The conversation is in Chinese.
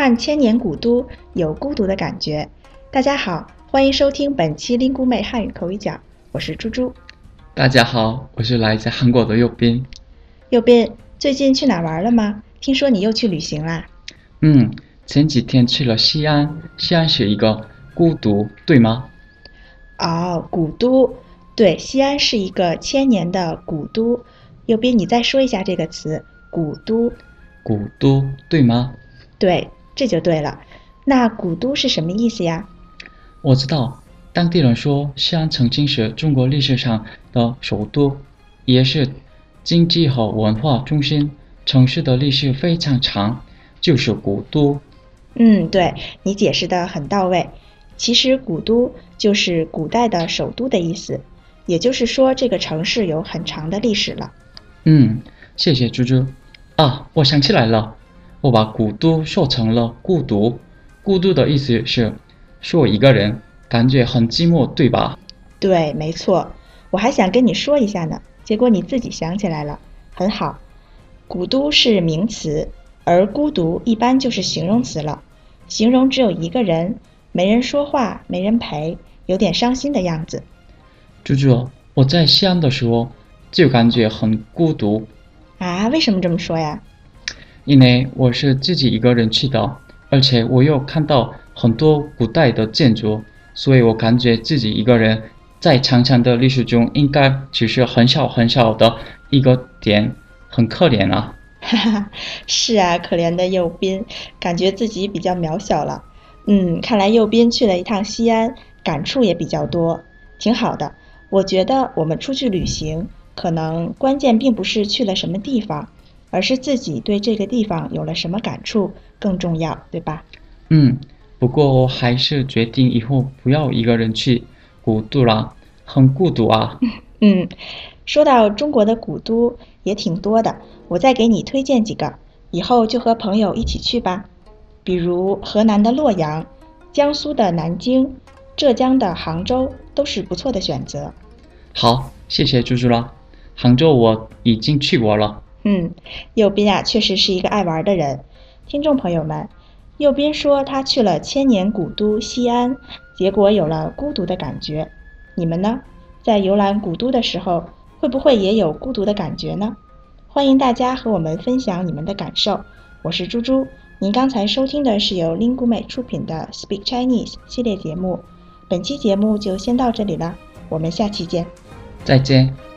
看千年古都，有孤独的感觉。大家好，欢迎收听本期 Lingu 妹汉语口语角，我是猪猪。大家好，我是来自韩国的右斌。右斌，最近去哪玩了吗？听说你又去旅行啦？嗯，前几天去了西安。西安是一个孤独，对吗？哦，古都，对，西安是一个千年的古都。右边，你再说一下这个词，古都。古都，对吗？对，这就对了。那古都是什么意思呀？我知道，当地人说西安曾经是中国历史上的首都，也是经济和文化中心，城市的历史非常长，就是古都。嗯，对你解释的很到位。其实古都就是古代的首都的意思，也就是说这个城市有很长的历史了。嗯，谢谢猪猪。啊，我想起来了，我把古都说成了孤独。孤独的意思是说一个人感觉很寂寞，对吧？对，没错。我还想跟你说一下呢，结果你自己想起来了，很好。古都是名词，而孤独一般就是形容词了，形容只有一个人，没人说话，没人陪，有点伤心的样子。猪猪，我在西安的时候就感觉很孤独。啊，为什么这么说呀？因为我是自己一个人去的，而且我又看到很多古代的建筑，所以我感觉自己一个人在长长的历史中应该只是很小很小的一个点，很可怜啊。哈哈，是啊，可怜的右斌，感觉自己比较渺小了。嗯，看来右斌去了一趟西安，感触也比较多，挺好的。我觉得我们出去旅行。可能关键并不是去了什么地方，而是自己对这个地方有了什么感触更重要，对吧？嗯，不过我还是决定以后不要一个人去古都了，很孤独啊。嗯，说到中国的古都也挺多的，我再给你推荐几个，以后就和朋友一起去吧。比如河南的洛阳、江苏的南京、浙江的杭州都是不错的选择。好，谢谢猪猪了。杭州我已经去过了。嗯，右边啊，确实是一个爱玩的人。听众朋友们，右边说他去了千年古都西安，结果有了孤独的感觉。你们呢？在游览古都的时候，会不会也有孤独的感觉呢？欢迎大家和我们分享你们的感受。我是猪猪，您刚才收听的是由 Lingu 美出品的 Speak Chinese 系列节目。本期节目就先到这里了，我们下期见。再见。